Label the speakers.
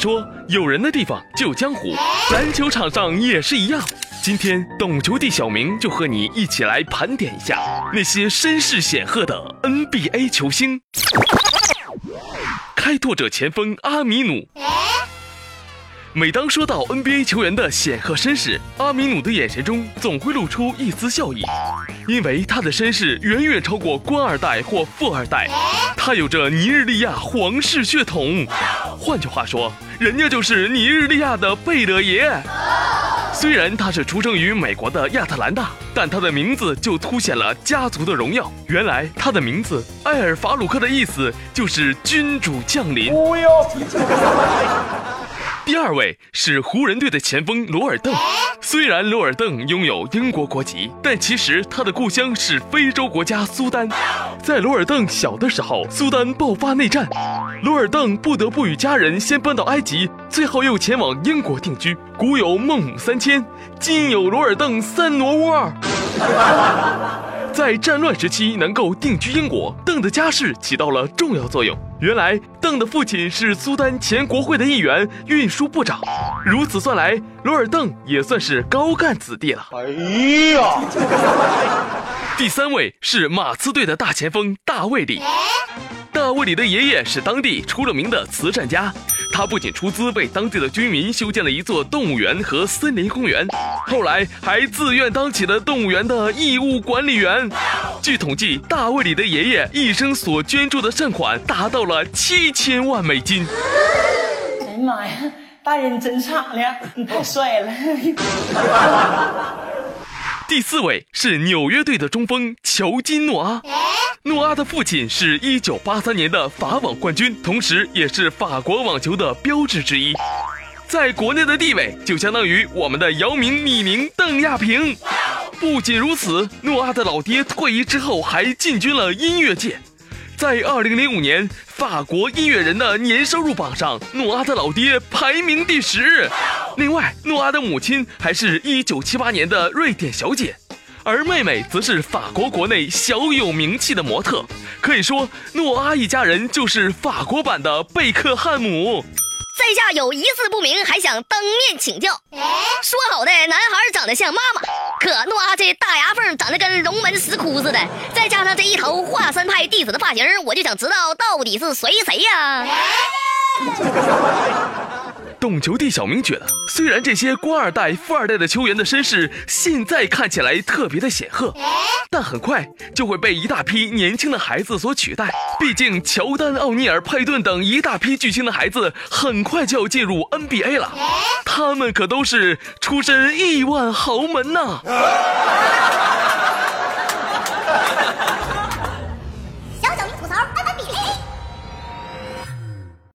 Speaker 1: 说，有人的地方就有江湖，篮球场上也是一样。今天懂球帝小明就和你一起来盘点一下那些身世显赫的 NBA 球星。开拓者前锋阿米努。每当说到 NBA 球员的显赫身世，阿米努的眼神中总会露出一丝笑意，因为他的身世远远超过官二代或富二代，他有着尼日利亚皇室血统。换句话说，人家就是尼日利亚的贝勒爷。虽然他是出生于美国的亚特兰大，但他的名字就凸显了家族的荣耀。原来他的名字埃尔法鲁克的意思就是君主降临。二位是湖人队的前锋罗尔邓。虽然罗尔邓拥有英国国籍，但其实他的故乡是非洲国家苏丹。在罗尔邓小的时候，苏丹爆发内战，罗尔邓不得不与家人先搬到埃及，最后又前往英国定居。古有孟母三迁，今有罗尔邓三挪窝。在战乱时期能够定居英国，邓的家世起到了重要作用。原来，邓的父亲是苏丹前国会的议员、运输部长。如此算来，罗尔邓也算是高干子弟了。哎呀！第三位是马刺队的大前锋大卫里。大卫里的爷爷是当地出了名的慈善家。他不仅出资为当地的居民修建了一座动物园和森林公园，后来还自愿当起了动物园的义务管理员。据统计，大卫里的爷爷一生所捐助的善款达到了七千万美金。
Speaker 2: 哎呀妈呀，大人真敞亮，你太帅了！
Speaker 1: 第四位是纽约队的中锋乔金诺阿。诺阿的父亲是一九八三年的法网冠军，同时也是法国网球的标志之一，在国内的地位就相当于我们的姚明、李宁、邓亚萍。不仅如此，诺阿的老爹退役之后还进军了音乐界，在二零零五年法国音乐人的年收入榜上，诺阿的老爹排名第十。另外，诺阿的母亲还是一九七八年的瑞典小姐，而妹妹则是法国国内小有名气的模特。可以说，诺阿一家人就是法国版的贝克汉姆。
Speaker 3: 在下有一字不明，还想当面请教。说好的男孩长得像妈妈，可诺阿这大牙缝长得跟龙门石窟似的，再加上这一头华山派弟子的发型，我就想知道到底是谁谁呀？
Speaker 1: 懂球帝小明觉得，虽然这些官二代、富二代的球员的身世现在看起来特别的显赫，但很快就会被一大批年轻的孩子所取代。毕竟，乔丹、奥尼尔、佩顿等一大批巨星的孩子很快就要进入 NBA 了，他们可都是出身亿万豪门呐。